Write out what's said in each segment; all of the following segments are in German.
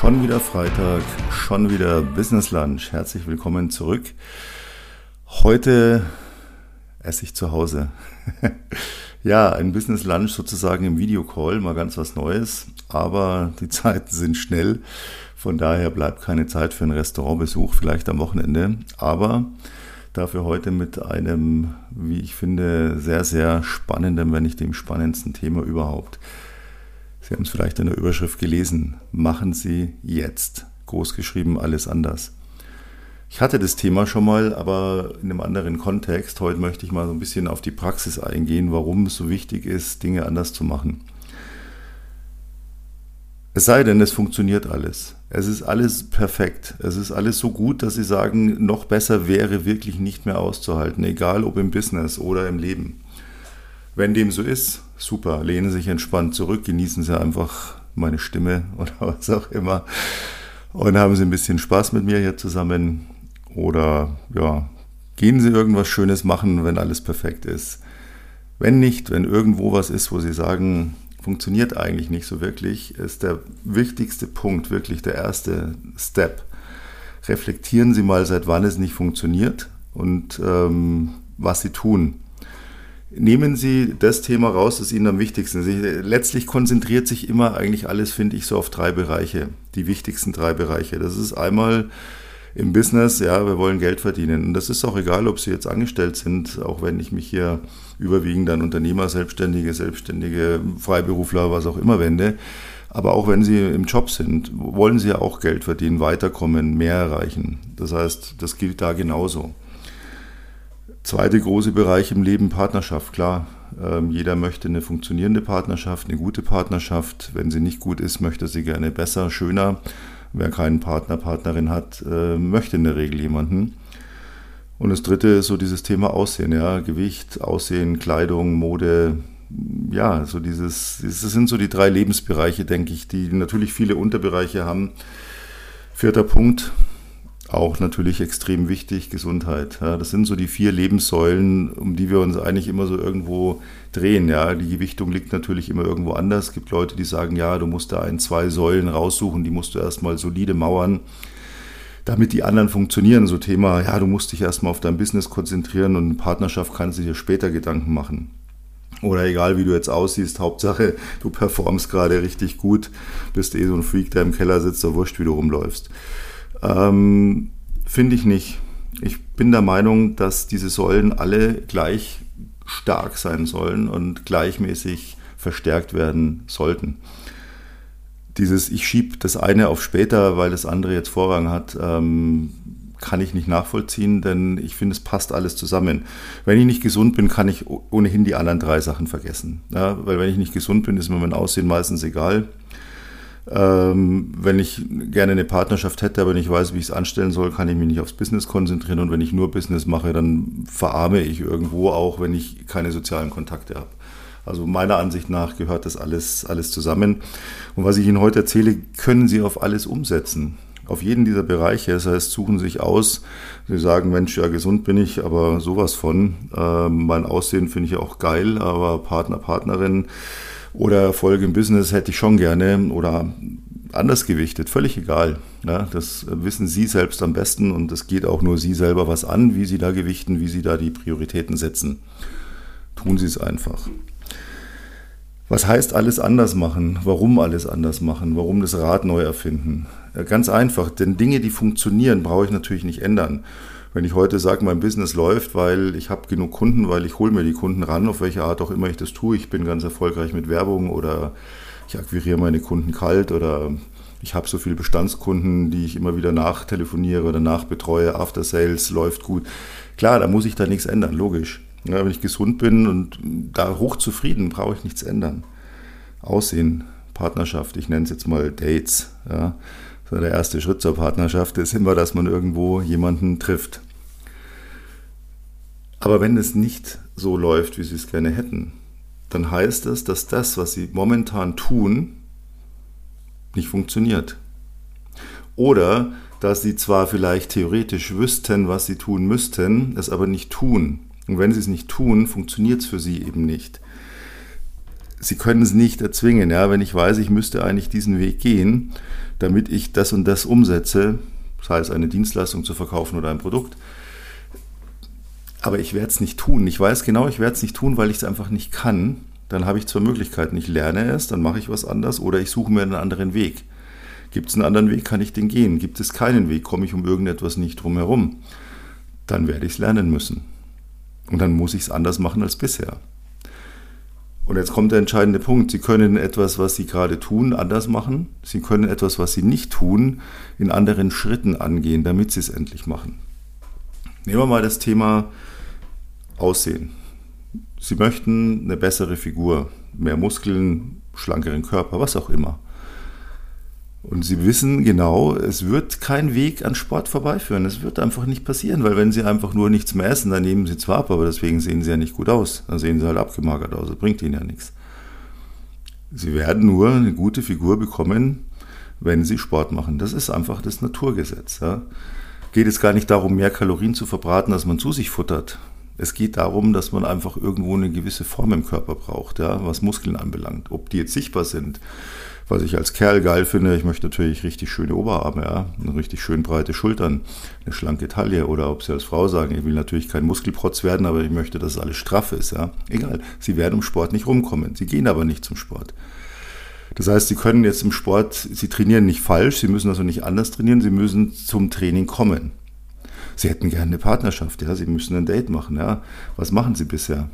Schon wieder Freitag, schon wieder Business Lunch. Herzlich willkommen zurück. Heute esse ich zu Hause. ja, ein Business Lunch sozusagen im Videocall, mal ganz was Neues. Aber die Zeiten sind schnell. Von daher bleibt keine Zeit für einen Restaurantbesuch, vielleicht am Wochenende. Aber dafür heute mit einem, wie ich finde, sehr, sehr spannenden, wenn nicht dem spannendsten Thema überhaupt. Sie haben es vielleicht in der Überschrift gelesen. Machen Sie jetzt. Großgeschrieben alles anders. Ich hatte das Thema schon mal, aber in einem anderen Kontext. Heute möchte ich mal so ein bisschen auf die Praxis eingehen, warum es so wichtig ist, Dinge anders zu machen. Es sei denn, es funktioniert alles. Es ist alles perfekt. Es ist alles so gut, dass Sie sagen, noch besser wäre wirklich nicht mehr auszuhalten, egal ob im Business oder im Leben. Wenn dem so ist, super, lehnen Sie sich entspannt zurück, genießen Sie einfach meine Stimme oder was auch immer und haben Sie ein bisschen Spaß mit mir hier zusammen oder ja, gehen Sie irgendwas Schönes machen, wenn alles perfekt ist. Wenn nicht, wenn irgendwo was ist, wo Sie sagen, funktioniert eigentlich nicht so wirklich, ist der wichtigste Punkt, wirklich der erste Step. Reflektieren Sie mal, seit wann es nicht funktioniert und ähm, was Sie tun. Nehmen Sie das Thema raus, das Ihnen am wichtigsten ist. Letztlich konzentriert sich immer eigentlich alles, finde ich, so auf drei Bereiche. Die wichtigsten drei Bereiche. Das ist einmal im Business, ja, wir wollen Geld verdienen. Und das ist auch egal, ob Sie jetzt angestellt sind, auch wenn ich mich hier überwiegend an Unternehmer, Selbstständige, Selbstständige, Freiberufler, was auch immer wende. Aber auch wenn Sie im Job sind, wollen Sie ja auch Geld verdienen, weiterkommen, mehr erreichen. Das heißt, das gilt da genauso. Zweite große Bereich im Leben, Partnerschaft, klar. Ähm, jeder möchte eine funktionierende Partnerschaft, eine gute Partnerschaft. Wenn sie nicht gut ist, möchte sie gerne besser, schöner. Wer keinen Partner, Partnerin hat, äh, möchte in der Regel jemanden. Und das dritte ist so dieses Thema Aussehen, ja, Gewicht, Aussehen, Kleidung, Mode, ja, so dieses, das sind so die drei Lebensbereiche, denke ich, die natürlich viele Unterbereiche haben. Vierter Punkt, auch natürlich extrem wichtig, Gesundheit. Ja, das sind so die vier Lebenssäulen, um die wir uns eigentlich immer so irgendwo drehen. Ja, die Gewichtung liegt natürlich immer irgendwo anders. Es gibt Leute, die sagen, ja, du musst da ein, zwei Säulen raussuchen, die musst du erstmal solide mauern, damit die anderen funktionieren. So Thema, ja, du musst dich erstmal auf dein Business konzentrieren und eine Partnerschaft kannst du dir später Gedanken machen. Oder egal wie du jetzt aussiehst, Hauptsache du performst gerade richtig gut, bist eh so ein Freak, der im Keller sitzt, so wurscht, wie du rumläufst. Ähm, Finde ich nicht. Ich bin der Meinung, dass diese Säulen alle gleich stark sein sollen und gleichmäßig verstärkt werden sollten. Dieses Ich schiebe das eine auf später, weil das andere jetzt Vorrang hat, ähm, kann ich nicht nachvollziehen, denn ich finde, es passt alles zusammen. Wenn ich nicht gesund bin, kann ich ohnehin die anderen drei Sachen vergessen. Ja, weil wenn ich nicht gesund bin, ist mir mein Aussehen meistens egal. Ähm, wenn ich gerne eine Partnerschaft hätte, aber nicht weiß, wie ich es anstellen soll, kann ich mich nicht aufs Business konzentrieren. Und wenn ich nur Business mache, dann verarme ich irgendwo auch, wenn ich keine sozialen Kontakte habe. Also meiner Ansicht nach gehört das alles, alles zusammen. Und was ich Ihnen heute erzähle, können Sie auf alles umsetzen. Auf jeden dieser Bereiche. Das heißt, suchen Sie sich aus. Sie sagen, Mensch, ja, gesund bin ich, aber sowas von. Ähm, mein Aussehen finde ich auch geil, aber Partner, Partnerin oder Erfolg im Business hätte ich schon gerne oder anders gewichtet, völlig egal. Ja, das wissen Sie selbst am besten und es geht auch nur Sie selber was an, wie Sie da gewichten, wie Sie da die Prioritäten setzen. Tun Sie es einfach. Was heißt alles anders machen? Warum alles anders machen? Warum das Rad neu erfinden? Ganz einfach, denn Dinge, die funktionieren, brauche ich natürlich nicht ändern. Wenn ich heute sage, mein Business läuft, weil ich habe genug Kunden, weil ich hole mir die Kunden ran, auf welche Art auch immer ich das tue, ich bin ganz erfolgreich mit Werbung oder ich akquiriere meine Kunden kalt oder ich habe so viele Bestandskunden, die ich immer wieder nachtelefoniere oder nachbetreue, After Sales läuft gut. Klar, da muss ich da nichts ändern, logisch. Ja, wenn ich gesund bin und da hochzufrieden, brauche ich nichts ändern. Aussehen, Partnerschaft, ich nenne es jetzt mal Dates. Ja. So der erste Schritt zur Partnerschaft ist immer, dass man irgendwo jemanden trifft. Aber wenn es nicht so läuft, wie Sie es gerne hätten, dann heißt es, dass das, was Sie momentan tun, nicht funktioniert. Oder dass Sie zwar vielleicht theoretisch wüssten, was Sie tun müssten, es aber nicht tun. Und wenn Sie es nicht tun, funktioniert es für Sie eben nicht. Sie können es nicht erzwingen. Ja? Wenn ich weiß, ich müsste eigentlich diesen Weg gehen, damit ich das und das umsetze, sei es eine Dienstleistung zu verkaufen oder ein Produkt, aber ich werde es nicht tun. Ich weiß genau, ich werde es nicht tun, weil ich es einfach nicht kann. Dann habe ich zwei Möglichkeiten. Ich lerne es, dann mache ich was anderes oder ich suche mir einen anderen Weg. Gibt es einen anderen Weg, kann ich den gehen. Gibt es keinen Weg, komme ich um irgendetwas nicht drum herum. Dann werde ich es lernen müssen. Und dann muss ich es anders machen als bisher. Und jetzt kommt der entscheidende Punkt. Sie können etwas, was Sie gerade tun, anders machen. Sie können etwas, was Sie nicht tun, in anderen Schritten angehen, damit Sie es endlich machen. Nehmen wir mal das Thema Aussehen. Sie möchten eine bessere Figur, mehr Muskeln, schlankeren Körper, was auch immer. Und sie wissen genau, es wird kein Weg an Sport vorbeiführen. Es wird einfach nicht passieren, weil wenn sie einfach nur nichts mehr essen, dann nehmen sie zwar ab, aber deswegen sehen sie ja nicht gut aus. Dann sehen sie halt abgemagert aus. Das bringt ihnen ja nichts. Sie werden nur eine gute Figur bekommen, wenn sie Sport machen. Das ist einfach das Naturgesetz. Ja. Geht es gar nicht darum, mehr Kalorien zu verbraten, als man zu sich futtert. Es geht darum, dass man einfach irgendwo eine gewisse Form im Körper braucht, ja, was Muskeln anbelangt. Ob die jetzt sichtbar sind, was ich als Kerl geil finde, ich möchte natürlich richtig schöne Oberarme, ja, eine richtig schön breite Schultern, eine schlanke Taille oder ob Sie als Frau sagen, ich will natürlich kein Muskelprotz werden, aber ich möchte, dass alles straff ist, ja. Egal, Sie werden im Sport nicht rumkommen. Sie gehen aber nicht zum Sport. Das heißt, Sie können jetzt im Sport, Sie trainieren nicht falsch, Sie müssen also nicht anders trainieren, Sie müssen zum Training kommen. Sie hätten gerne eine Partnerschaft, ja, Sie müssen ein Date machen, ja. Was machen Sie bisher?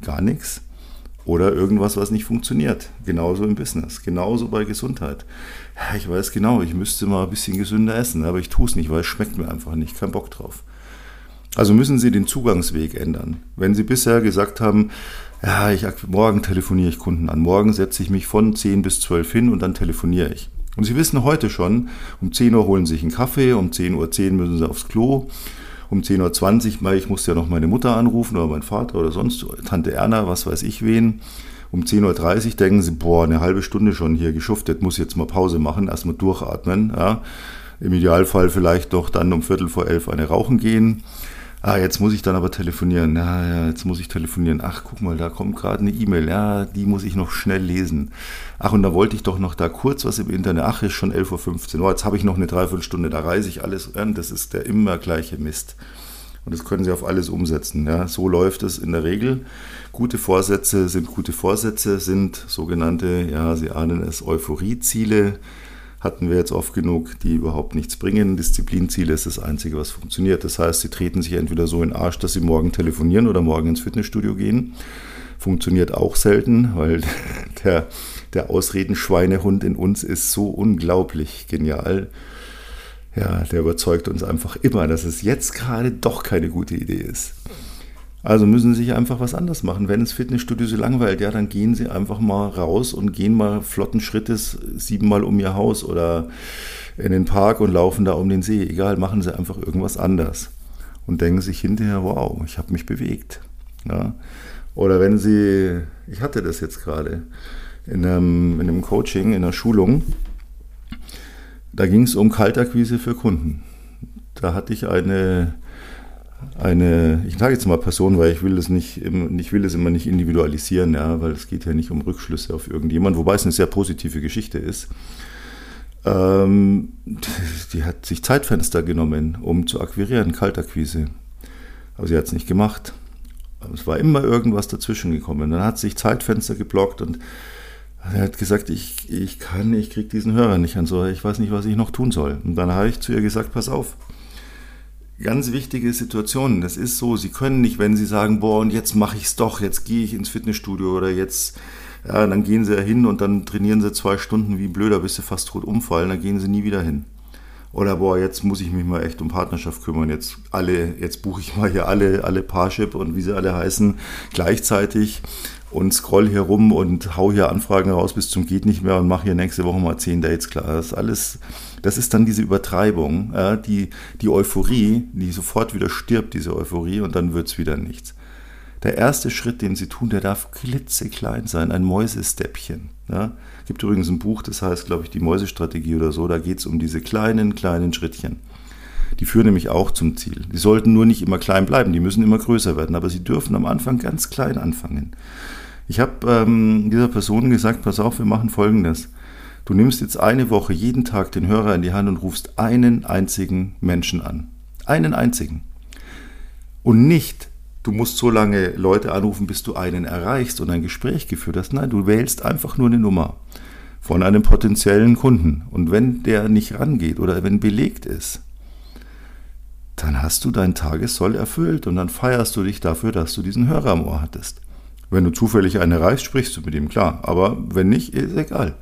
Gar nichts oder irgendwas, was nicht funktioniert. Genauso im Business, genauso bei Gesundheit. Ich weiß genau, ich müsste mal ein bisschen gesünder essen, aber ich tue es nicht, weil es schmeckt mir einfach nicht, kein Bock drauf. Also müssen Sie den Zugangsweg ändern. Wenn Sie bisher gesagt haben, ja, ich, morgen telefoniere ich Kunden an, morgen setze ich mich von 10 bis 12 hin und dann telefoniere ich. Und Sie wissen heute schon, um 10 Uhr holen Sie sich einen Kaffee, um 10.10 Uhr 10 müssen Sie aufs Klo, um 10.20 Uhr, weil ich musste ja noch meine Mutter anrufen oder meinen Vater oder sonst, Tante Erna, was weiß ich wen. Um 10.30 Uhr denken sie, boah, eine halbe Stunde schon hier geschuftet, muss jetzt mal Pause machen, erstmal durchatmen. Ja. Im Idealfall vielleicht doch dann um Viertel vor elf eine rauchen gehen. Ah, jetzt muss ich dann aber telefonieren. Ja, ja, jetzt muss ich telefonieren. Ach, guck mal, da kommt gerade eine E-Mail. Ja, die muss ich noch schnell lesen. Ach, und da wollte ich doch noch da kurz was im Internet. Ach, ist schon 11.15 Uhr. Oh, jetzt habe ich noch eine Dreiviertelstunde. Da reise ich alles an. Das ist der immer gleiche Mist. Und das können Sie auf alles umsetzen. Ja, so läuft es in der Regel. Gute Vorsätze sind gute Vorsätze, sind sogenannte, ja, Sie ahnen es, Euphorieziele hatten wir jetzt oft genug, die überhaupt nichts bringen. Disziplinziele ist das Einzige, was funktioniert. Das heißt, sie treten sich entweder so in den Arsch, dass sie morgen telefonieren oder morgen ins Fitnessstudio gehen. Funktioniert auch selten, weil der, der Ausredenschweinehund in uns ist so unglaublich genial. Ja, der überzeugt uns einfach immer, dass es jetzt gerade doch keine gute Idee ist. Also müssen Sie sich einfach was anderes machen. Wenn das Fitnessstudio Sie langweilt, ja, dann gehen Sie einfach mal raus und gehen mal flotten Schrittes siebenmal um Ihr Haus oder in den Park und laufen da um den See. Egal, machen Sie einfach irgendwas anders. Und denken sich hinterher, wow, ich habe mich bewegt. Ja. Oder wenn Sie, ich hatte das jetzt gerade in einem, in einem Coaching, in einer Schulung, da ging es um Kaltakquise für Kunden. Da hatte ich eine eine, ich sage jetzt mal Person, weil ich will es nicht, ich will es immer nicht individualisieren, ja, weil es geht ja nicht um Rückschlüsse auf irgendjemand, wobei es eine sehr positive Geschichte ist. Ähm, die hat sich Zeitfenster genommen, um zu akquirieren, Kaltakquise. Aber sie hat es nicht gemacht. Es war immer irgendwas dazwischen gekommen. Dann hat sich Zeitfenster geblockt und er hat gesagt, ich, ich kann, ich kriege diesen Hörer nicht an, so, ich weiß nicht, was ich noch tun soll. Und dann habe ich zu ihr gesagt, pass auf, ganz wichtige Situation. Das ist so, Sie können nicht, wenn Sie sagen, boah, und jetzt mache ich es doch, jetzt gehe ich ins Fitnessstudio oder jetzt, ja, dann gehen Sie ja hin und dann trainieren Sie zwei Stunden wie blöder, bis Sie fast tot umfallen, dann gehen Sie nie wieder hin. Oder boah, jetzt muss ich mich mal echt um Partnerschaft kümmern. Jetzt alle, jetzt buche ich mal hier alle, alle Parship und wie sie alle heißen, gleichzeitig und scroll hier rum und hau hier Anfragen raus bis zum geht nicht mehr und mache hier nächste Woche mal zehn Dates klar. Das ist alles, das ist dann diese Übertreibung, ja, die, die Euphorie, die sofort wieder stirbt, diese Euphorie und dann wird es wieder nichts. Der erste Schritt, den sie tun, der darf klitzeklein sein, ein Mäusesteppchen. Ja. Gibt übrigens ein Buch, das heißt, glaube ich, die Mäusestrategie oder so, da geht es um diese kleinen, kleinen Schrittchen. Die führen nämlich auch zum Ziel. Die sollten nur nicht immer klein bleiben, die müssen immer größer werden, aber sie dürfen am Anfang ganz klein anfangen. Ich habe ähm, dieser Person gesagt, pass auf, wir machen Folgendes. Du nimmst jetzt eine Woche jeden Tag den Hörer in die Hand und rufst einen einzigen Menschen an. Einen einzigen. Und nicht, du musst so lange Leute anrufen, bis du einen erreichst und ein Gespräch geführt hast. Nein, du wählst einfach nur eine Nummer von einem potenziellen Kunden. Und wenn der nicht rangeht oder wenn belegt ist, dann hast du dein Tagessoll erfüllt und dann feierst du dich dafür, dass du diesen Hörer am Ohr hattest. Wenn du zufällig einen erreichst, sprichst du mit ihm, klar. Aber wenn nicht, ist egal.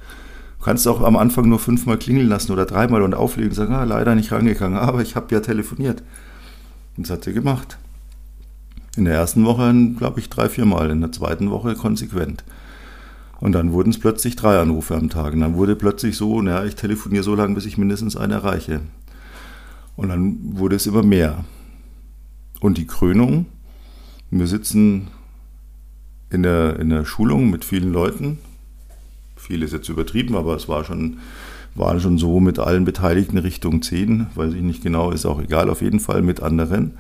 Du kannst auch am Anfang nur fünfmal klingeln lassen oder dreimal und auflegen und sagen, ah, leider nicht rangegangen, aber ich habe ja telefoniert. Und das hat er gemacht. In der ersten Woche, glaube ich, drei, viermal, in der zweiten Woche konsequent. Und dann wurden es plötzlich drei Anrufe am Tag. Und dann wurde plötzlich so, naja, ich telefoniere so lange, bis ich mindestens einen erreiche. Und dann wurde es immer mehr. Und die Krönung, wir sitzen in der, in der Schulung mit vielen Leuten. Viel ist jetzt übertrieben, aber es war schon, war schon so mit allen Beteiligten Richtung 10, weiß ich nicht genau, ist auch egal, auf jeden Fall mit anderen.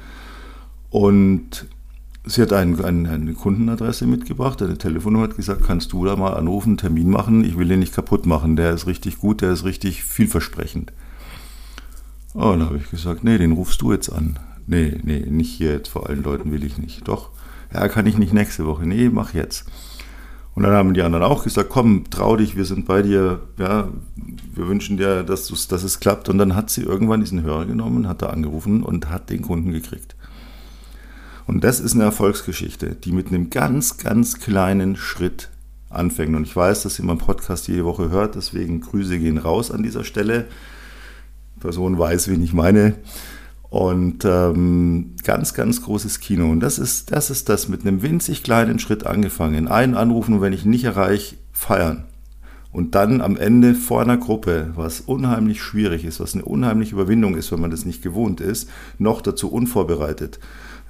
Und sie hat ein, ein, eine Kundenadresse mitgebracht, eine Telefonnummer hat gesagt, kannst du da mal anrufen, einen Termin machen, ich will den nicht kaputt machen, der ist richtig gut, der ist richtig vielversprechend. Oh, dann habe ich gesagt, nee, den rufst du jetzt an. Nee, nee, nicht hier jetzt, vor allen Leuten will ich nicht. Doch, ja, kann ich nicht nächste Woche. Nee, mach jetzt. Und dann haben die anderen auch gesagt, komm, trau dich, wir sind bei dir, ja, wir wünschen dir, dass, dass es klappt. Und dann hat sie irgendwann diesen Hörer genommen, hat da angerufen und hat den Kunden gekriegt. Und das ist eine Erfolgsgeschichte, die mit einem ganz, ganz kleinen Schritt anfängt. Und ich weiß, dass ihr meinen Podcast jede Woche hört, deswegen Grüße gehen raus an dieser Stelle. Die Person weiß, wen ich meine. Und ähm, ganz, ganz großes Kino. Und das ist, das ist das mit einem winzig kleinen Schritt angefangen. Einen anrufen und wenn ich nicht erreiche, feiern. Und dann am Ende vor einer Gruppe, was unheimlich schwierig ist, was eine unheimliche Überwindung ist, wenn man das nicht gewohnt ist, noch dazu unvorbereitet.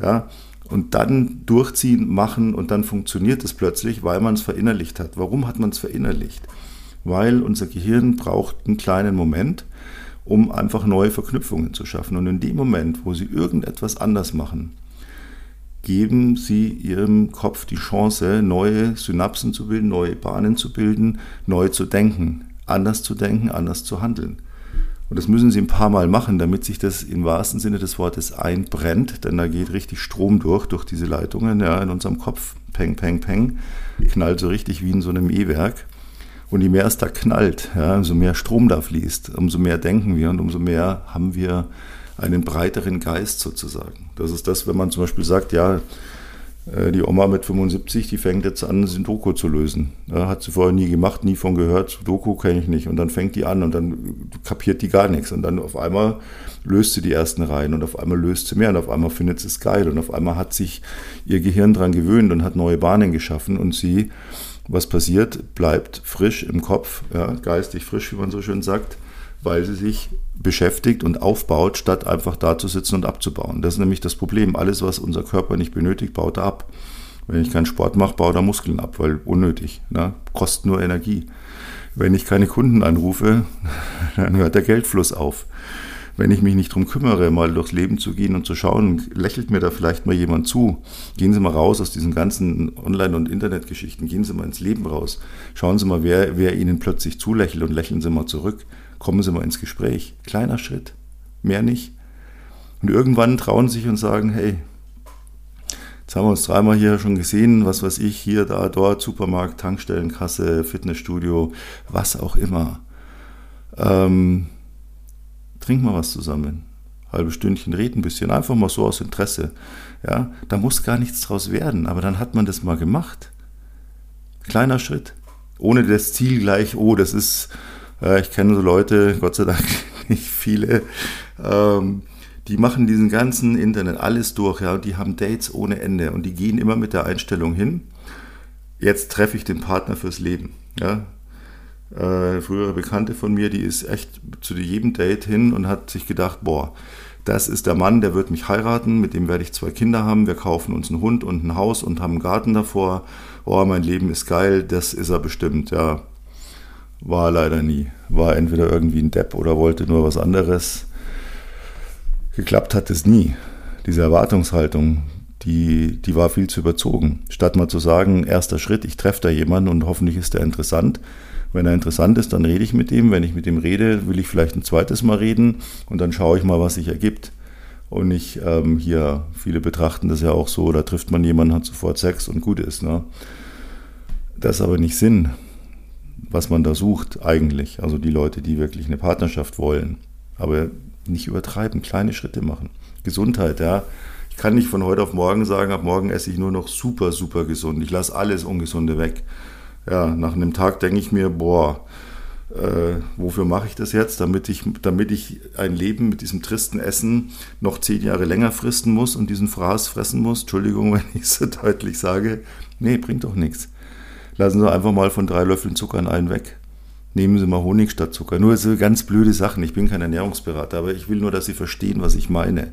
Ja, und dann durchziehen, machen und dann funktioniert es plötzlich, weil man es verinnerlicht hat. Warum hat man es verinnerlicht? Weil unser Gehirn braucht einen kleinen Moment, um einfach neue Verknüpfungen zu schaffen. Und in dem Moment, wo Sie irgendetwas anders machen, geben Sie Ihrem Kopf die Chance, neue Synapsen zu bilden, neue Bahnen zu bilden, neu zu denken, anders zu denken, anders zu handeln. Und das müssen Sie ein paar Mal machen, damit sich das im wahrsten Sinne des Wortes einbrennt, denn da geht richtig Strom durch, durch diese Leitungen ja, in unserem Kopf. Peng, peng, peng. Knallt so richtig wie in so einem E-Werk. Und je mehr es da knallt, ja, umso mehr Strom da fließt, umso mehr denken wir und umso mehr haben wir einen breiteren Geist sozusagen. Das ist das, wenn man zum Beispiel sagt, ja, äh, die Oma mit 75, die fängt jetzt an, Sudoku zu lösen. Ja, hat sie vorher nie gemacht, nie von gehört. Sudoku kenne ich nicht. Und dann fängt die an und dann kapiert die gar nichts. Und dann auf einmal löst sie die ersten Reihen und auf einmal löst sie mehr und auf einmal findet sie es geil. Und auf einmal hat sich ihr Gehirn daran gewöhnt und hat neue Bahnen geschaffen. Und sie, was passiert, bleibt frisch im Kopf, ja, geistig frisch, wie man so schön sagt weil sie sich beschäftigt und aufbaut, statt einfach da zu sitzen und abzubauen. Das ist nämlich das Problem. Alles, was unser Körper nicht benötigt, baut er ab. Wenn ich keinen Sport mache, baut er Muskeln ab, weil unnötig. Ne? Kostet nur Energie. Wenn ich keine Kunden anrufe, dann hört der Geldfluss auf. Wenn ich mich nicht darum kümmere, mal durchs Leben zu gehen und zu schauen, lächelt mir da vielleicht mal jemand zu. Gehen Sie mal raus aus diesen ganzen Online- und Internetgeschichten. Gehen Sie mal ins Leben raus. Schauen Sie mal, wer, wer Ihnen plötzlich zulächelt und lächeln Sie mal zurück kommen Sie mal ins Gespräch. Kleiner Schritt, mehr nicht. Und irgendwann trauen sie sich und sagen, hey, jetzt haben wir uns dreimal hier schon gesehen, was weiß ich, hier, da, dort, Supermarkt, Tankstellenkasse, Fitnessstudio, was auch immer. Ähm, trink mal was zusammen. Halbe Stündchen reden ein bisschen, einfach mal so aus Interesse. Ja, da muss gar nichts draus werden, aber dann hat man das mal gemacht. Kleiner Schritt. Ohne das Ziel gleich, oh, das ist äh, ich kenne so Leute, Gott sei Dank nicht viele, ähm, die machen diesen ganzen Internet alles durch, ja, und die haben Dates ohne Ende und die gehen immer mit der Einstellung hin, jetzt treffe ich den Partner fürs Leben, ja. Äh, frühere Bekannte von mir, die ist echt zu jedem Date hin und hat sich gedacht, boah, das ist der Mann, der wird mich heiraten, mit dem werde ich zwei Kinder haben, wir kaufen uns einen Hund und ein Haus und haben einen Garten davor. Oh, mein Leben ist geil, das ist er bestimmt, ja. War leider nie. War entweder irgendwie ein Depp oder wollte nur was anderes. Geklappt hat es nie. Diese Erwartungshaltung, die, die war viel zu überzogen. Statt mal zu sagen, erster Schritt, ich treffe da jemanden und hoffentlich ist der interessant. Wenn er interessant ist, dann rede ich mit ihm. Wenn ich mit ihm rede, will ich vielleicht ein zweites Mal reden und dann schaue ich mal, was sich ergibt. Und nicht ähm, hier, viele betrachten das ja auch so, da trifft man jemanden, hat sofort Sex und gut ist. Ne? Das ist aber nicht Sinn, was man da sucht eigentlich. Also die Leute, die wirklich eine Partnerschaft wollen. Aber nicht übertreiben, kleine Schritte machen. Gesundheit, ja kann nicht von heute auf morgen sagen, ab morgen esse ich nur noch super, super gesund. Ich lasse alles Ungesunde weg. Ja, nach einem Tag denke ich mir, boah, äh, wofür mache ich das jetzt? Damit ich, damit ich ein Leben mit diesem tristen Essen noch zehn Jahre länger fristen muss und diesen Fraß fressen muss. Entschuldigung, wenn ich so deutlich sage. Nee, bringt doch nichts. Lassen Sie einfach mal von drei Löffeln Zucker in einen weg. Nehmen Sie mal Honig statt Zucker. Nur so ganz blöde Sachen. Ich bin kein Ernährungsberater, aber ich will nur, dass Sie verstehen, was ich meine.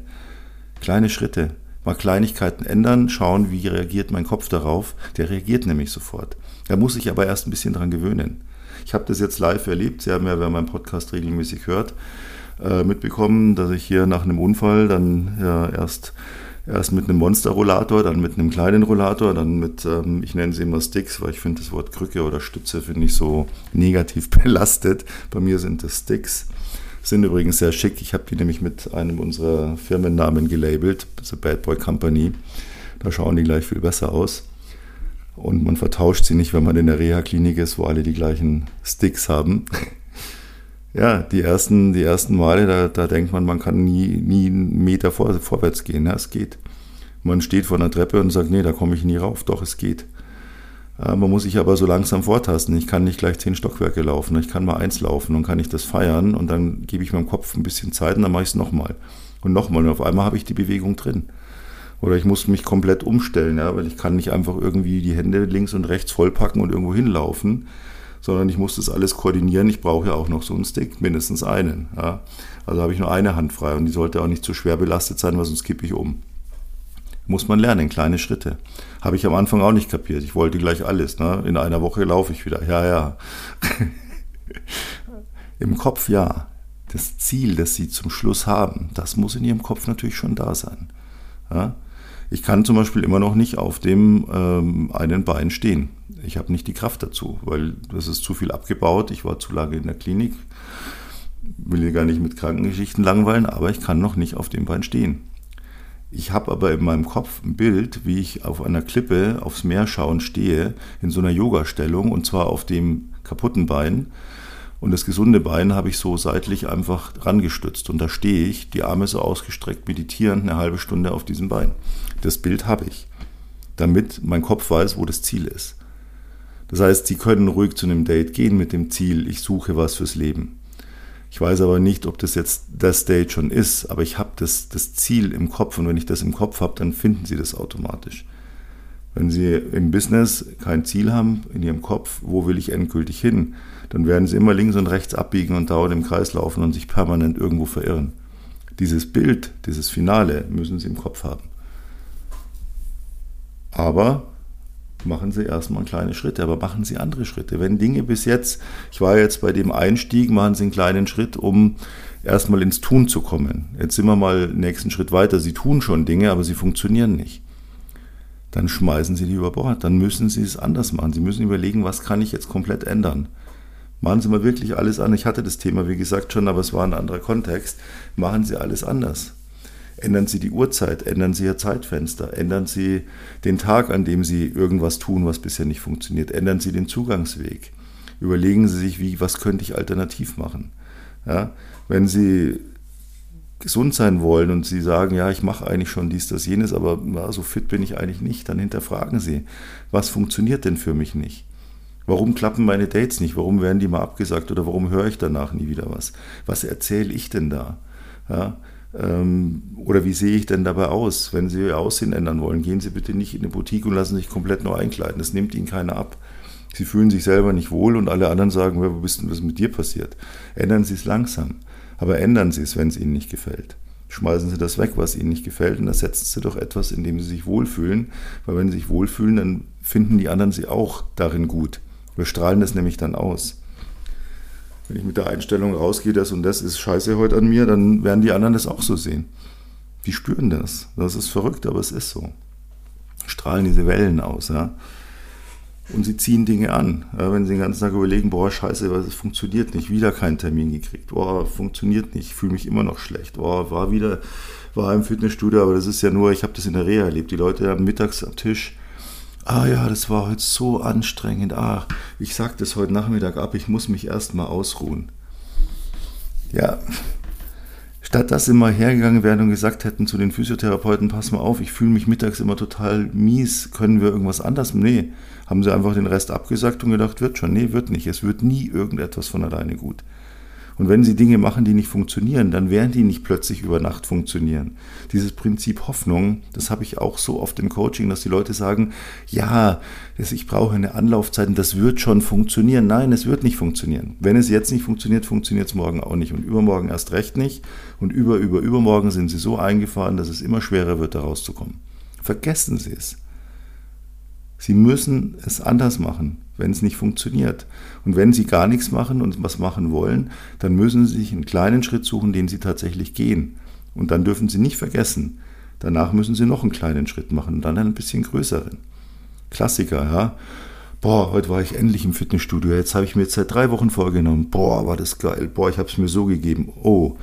Kleine Schritte. Mal Kleinigkeiten ändern, schauen, wie reagiert mein Kopf darauf. Der reagiert nämlich sofort. Da muss ich aber erst ein bisschen dran gewöhnen. Ich habe das jetzt live erlebt. Sie haben ja, wer meinen Podcast regelmäßig hört, äh, mitbekommen, dass ich hier nach einem Unfall dann ja, erst, erst mit einem Monsterrollator, dann mit einem kleinen Rollator, dann mit, ähm, ich nenne sie immer Sticks, weil ich finde das Wort Krücke oder Stütze finde ich so negativ belastet. Bei mir sind das Sticks. Sind übrigens sehr schick. Ich habe die nämlich mit einem unserer Firmennamen gelabelt, The Bad Boy Company. Da schauen die gleich viel besser aus. Und man vertauscht sie nicht, wenn man in der Reha-Klinik ist, wo alle die gleichen Sticks haben. ja, die ersten, die ersten Male, da, da denkt man, man kann nie, nie einen Meter vor, vorwärts gehen. Ja, es geht. Man steht vor einer Treppe und sagt, nee, da komme ich nie rauf. Doch, es geht. Ja, man muss sich aber so langsam vortasten. Ich kann nicht gleich zehn Stockwerke laufen. Ich kann mal eins laufen und kann ich das feiern und dann gebe ich meinem Kopf ein bisschen Zeit und dann mache ich es nochmal. Und nochmal. Und auf einmal habe ich die Bewegung drin. Oder ich muss mich komplett umstellen, ja, weil ich kann nicht einfach irgendwie die Hände links und rechts vollpacken und irgendwo hinlaufen, sondern ich muss das alles koordinieren. Ich brauche ja auch noch so einen Stick, mindestens einen. Ja. Also habe ich nur eine Hand frei und die sollte auch nicht zu schwer belastet sein, weil sonst kippe ich um. Muss man lernen, kleine Schritte. Habe ich am Anfang auch nicht kapiert. Ich wollte gleich alles. Ne? In einer Woche laufe ich wieder. Ja, ja. Im Kopf ja. Das Ziel, das Sie zum Schluss haben, das muss in Ihrem Kopf natürlich schon da sein. Ja? Ich kann zum Beispiel immer noch nicht auf dem ähm, einen Bein stehen. Ich habe nicht die Kraft dazu, weil das ist zu viel abgebaut. Ich war zu lange in der Klinik. Will hier gar nicht mit Krankengeschichten langweilen, aber ich kann noch nicht auf dem Bein stehen. Ich habe aber in meinem Kopf ein Bild, wie ich auf einer Klippe aufs Meer schauen stehe, in so einer Yoga-Stellung und zwar auf dem kaputten Bein. Und das gesunde Bein habe ich so seitlich einfach rangestützt. Und da stehe ich, die Arme so ausgestreckt, meditierend eine halbe Stunde auf diesem Bein. Das Bild habe ich, damit mein Kopf weiß, wo das Ziel ist. Das heißt, Sie können ruhig zu einem Date gehen mit dem Ziel, ich suche was fürs Leben. Ich weiß aber nicht, ob das jetzt das Date schon ist, aber ich habe das, das Ziel im Kopf und wenn ich das im Kopf habe, dann finden Sie das automatisch. Wenn Sie im Business kein Ziel haben in Ihrem Kopf, wo will ich endgültig hin, dann werden Sie immer links und rechts abbiegen und dauernd im Kreis laufen und sich permanent irgendwo verirren. Dieses Bild, dieses Finale müssen Sie im Kopf haben. Aber machen Sie erstmal kleine Schritte, aber machen Sie andere Schritte. Wenn Dinge bis jetzt, ich war jetzt bei dem Einstieg, machen Sie einen kleinen Schritt, um erstmal ins Tun zu kommen. Jetzt sind wir mal nächsten Schritt weiter. Sie tun schon Dinge, aber sie funktionieren nicht. Dann schmeißen Sie die über Bord. Dann müssen Sie es anders machen. Sie müssen überlegen, was kann ich jetzt komplett ändern. Machen Sie mal wirklich alles an. Ich hatte das Thema, wie gesagt, schon, aber es war ein anderer Kontext. Machen Sie alles anders. Ändern Sie die Uhrzeit, ändern Sie Ihr Zeitfenster, ändern Sie den Tag, an dem Sie irgendwas tun, was bisher nicht funktioniert, ändern Sie den Zugangsweg. Überlegen Sie sich, wie, was könnte ich alternativ machen. Ja? Wenn Sie gesund sein wollen und Sie sagen, ja, ich mache eigentlich schon dies, das, jenes, aber na, so fit bin ich eigentlich nicht, dann hinterfragen Sie, was funktioniert denn für mich nicht? Warum klappen meine Dates nicht? Warum werden die mal abgesagt oder warum höre ich danach nie wieder was? Was erzähle ich denn da? Ja? Ähm, oder wie sehe ich denn dabei aus? Wenn Sie Ihr Aussehen ändern wollen, gehen Sie bitte nicht in eine Boutique und lassen sich komplett neu einkleiden. Das nimmt Ihnen keiner ab. Sie fühlen sich selber nicht wohl und alle anderen sagen, wo bist denn, was mit dir passiert? Ändern Sie es langsam. Aber ändern Sie es, wenn es Ihnen nicht gefällt. Schmeißen Sie das weg, was Ihnen nicht gefällt und ersetzen Sie doch etwas, in dem Sie sich wohlfühlen. Weil wenn Sie sich wohlfühlen, dann finden die anderen Sie auch darin gut. Wir strahlen das nämlich dann aus. Wenn ich mit der Einstellung rausgehe, das und das ist scheiße heute an mir, dann werden die anderen das auch so sehen. Die spüren das. Das ist verrückt, aber es ist so. strahlen diese Wellen aus. Ja? Und sie ziehen Dinge an. Ja, wenn sie den ganzen Tag überlegen, boah, scheiße, es funktioniert nicht, wieder keinen Termin gekriegt, boah, funktioniert nicht, fühle mich immer noch schlecht, boah, war wieder, war im Fitnessstudio, aber das ist ja nur, ich habe das in der Reha erlebt, die Leute haben mittags am Tisch, ah ja, das war heute so anstrengend, ah, ich sag das heute Nachmittag ab, ich muss mich erstmal ausruhen. Ja, Statt dass sie mal hergegangen wären und gesagt hätten zu den Physiotherapeuten, pass mal auf, ich fühle mich mittags immer total mies, können wir irgendwas anders? Nee, haben sie einfach den Rest abgesagt und gedacht, wird schon. Nee, wird nicht. Es wird nie irgendetwas von alleine gut. Und wenn sie Dinge machen, die nicht funktionieren, dann werden die nicht plötzlich über Nacht funktionieren. Dieses Prinzip Hoffnung, das habe ich auch so oft im Coaching, dass die Leute sagen, ja, ich brauche eine Anlaufzeit und das wird schon funktionieren. Nein, es wird nicht funktionieren. Wenn es jetzt nicht funktioniert, funktioniert es morgen auch nicht und übermorgen erst recht nicht. Und über, über, übermorgen sind sie so eingefahren, dass es immer schwerer wird, da rauszukommen. Vergessen Sie es. Sie müssen es anders machen, wenn es nicht funktioniert. Und wenn Sie gar nichts machen und was machen wollen, dann müssen Sie sich einen kleinen Schritt suchen, den Sie tatsächlich gehen. Und dann dürfen Sie nicht vergessen, danach müssen Sie noch einen kleinen Schritt machen und dann einen bisschen größeren. Klassiker, ja. Boah, heute war ich endlich im Fitnessstudio. Jetzt habe ich mir jetzt seit drei Wochen vorgenommen. Boah, war das geil. Boah, ich habe es mir so gegeben. Oh,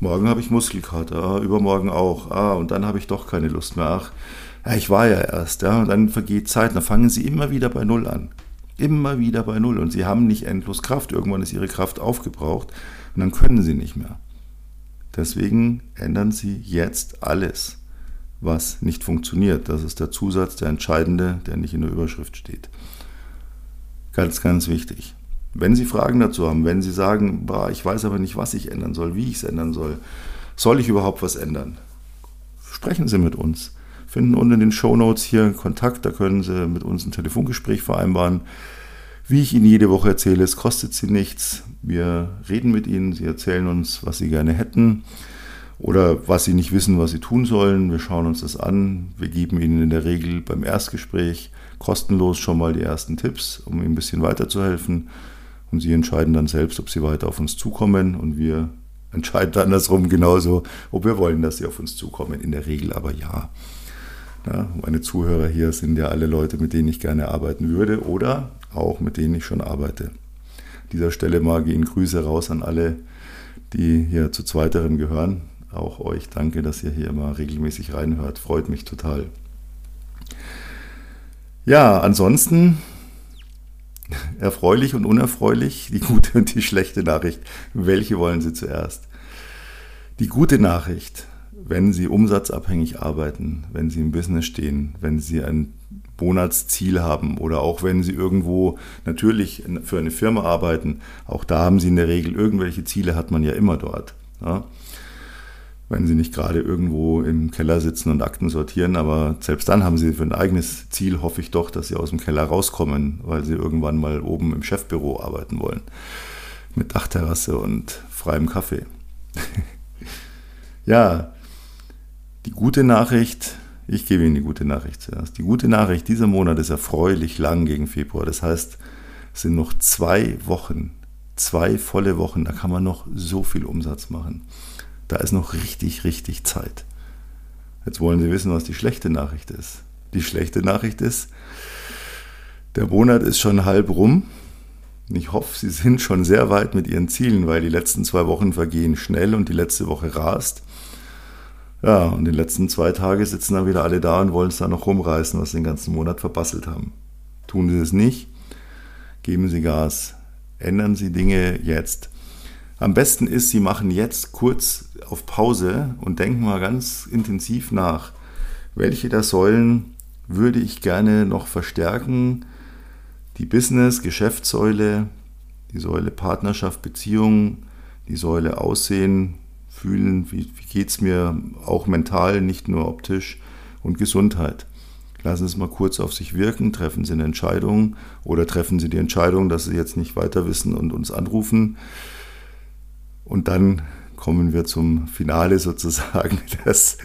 morgen habe ich Muskelkater. Ah, übermorgen auch. Ah, und dann habe ich doch keine Lust mehr. Ach, ja, ich war ja erst, ja, und dann vergeht Zeit, dann fangen sie immer wieder bei Null an. Immer wieder bei Null und sie haben nicht endlos Kraft. Irgendwann ist ihre Kraft aufgebraucht und dann können sie nicht mehr. Deswegen ändern sie jetzt alles, was nicht funktioniert. Das ist der Zusatz, der entscheidende, der nicht in der Überschrift steht. Ganz, ganz wichtig. Wenn Sie Fragen dazu haben, wenn Sie sagen, boah, ich weiß aber nicht, was ich ändern soll, wie ich es ändern soll, soll ich überhaupt was ändern? Sprechen Sie mit uns finden unten in den Show Notes hier Kontakt, da können Sie mit uns ein Telefongespräch vereinbaren. Wie ich Ihnen jede Woche erzähle, es kostet Sie nichts. Wir reden mit Ihnen, Sie erzählen uns, was Sie gerne hätten oder was Sie nicht wissen, was Sie tun sollen. Wir schauen uns das an. Wir geben Ihnen in der Regel beim Erstgespräch kostenlos schon mal die ersten Tipps, um Ihnen ein bisschen weiterzuhelfen. Und Sie entscheiden dann selbst, ob Sie weiter auf uns zukommen und wir entscheiden andersrum genauso, ob wir wollen, dass Sie auf uns zukommen. In der Regel aber ja. Ja, meine Zuhörer hier sind ja alle Leute, mit denen ich gerne arbeiten würde oder auch mit denen ich schon arbeite. An dieser Stelle mal gehen Grüße raus an alle, die hier zu zweiterem gehören. Auch euch danke, dass ihr hier immer regelmäßig reinhört. Freut mich total. Ja, ansonsten erfreulich und unerfreulich, die gute und die schlechte Nachricht. Welche wollen Sie zuerst? Die gute Nachricht wenn Sie umsatzabhängig arbeiten, wenn Sie im Business stehen, wenn Sie ein Monatsziel haben oder auch wenn Sie irgendwo natürlich für eine Firma arbeiten, auch da haben Sie in der Regel irgendwelche Ziele, hat man ja immer dort. Ja? Wenn Sie nicht gerade irgendwo im Keller sitzen und Akten sortieren, aber selbst dann haben Sie für ein eigenes Ziel, hoffe ich doch, dass Sie aus dem Keller rauskommen, weil Sie irgendwann mal oben im Chefbüro arbeiten wollen. Mit Dachterrasse und freiem Kaffee. ja, die gute Nachricht, ich gebe Ihnen die gute Nachricht zuerst. Die gute Nachricht, dieser Monat ist erfreulich lang gegen Februar. Das heißt, es sind noch zwei Wochen, zwei volle Wochen, da kann man noch so viel Umsatz machen. Da ist noch richtig, richtig Zeit. Jetzt wollen Sie wissen, was die schlechte Nachricht ist. Die schlechte Nachricht ist, der Monat ist schon halb rum. Ich hoffe, Sie sind schon sehr weit mit Ihren Zielen, weil die letzten zwei Wochen vergehen schnell und die letzte Woche rast. Ja, und die letzten zwei Tage sitzen dann wieder alle da und wollen es da noch rumreißen, was sie den ganzen Monat verbasselt haben. Tun Sie es nicht, geben Sie Gas, ändern Sie Dinge jetzt. Am besten ist, Sie machen jetzt kurz auf Pause und denken mal ganz intensiv nach, welche der Säulen würde ich gerne noch verstärken. Die Business, Geschäftssäule, die Säule Partnerschaft, Beziehung, die Säule Aussehen, fühlen, wie, wie geht es mir auch mental, nicht nur optisch und Gesundheit. Lassen Sie es mal kurz auf sich wirken, treffen Sie eine Entscheidung oder treffen Sie die Entscheidung, dass Sie jetzt nicht weiter wissen und uns anrufen. Und dann kommen wir zum Finale sozusagen, das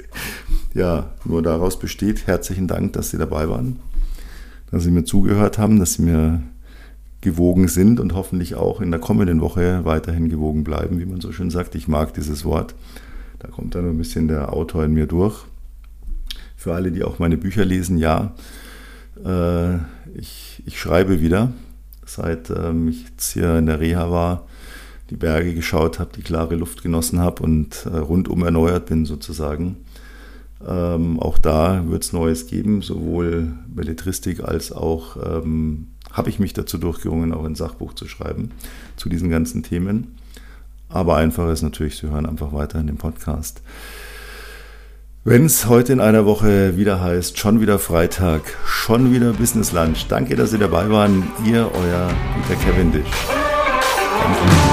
ja nur daraus besteht. Herzlichen Dank, dass Sie dabei waren, dass Sie mir zugehört haben, dass Sie mir gewogen sind und hoffentlich auch in der kommenden Woche weiterhin gewogen bleiben, wie man so schön sagt. Ich mag dieses Wort. Da kommt dann ein bisschen der Autor in mir durch. für alle, die auch meine Bücher lesen, ja, äh, ich, ich schreibe wieder. Seit ähm, ich jetzt hier in der Reha war, die Berge geschaut habe, die klare Luft genossen habe und äh, rundum erneuert bin sozusagen. Ähm, auch da wird es Neues geben, sowohl Belletristik als auch ähm, habe ich mich dazu durchgerungen, auch ein Sachbuch zu schreiben zu diesen ganzen Themen. Aber einfach ist natürlich, Sie hören einfach weiter in dem Podcast. Wenn es heute in einer Woche wieder heißt, schon wieder Freitag, schon wieder Business Lunch. Danke, dass Sie dabei waren. Ihr, euer Peter Cavendish. Danke.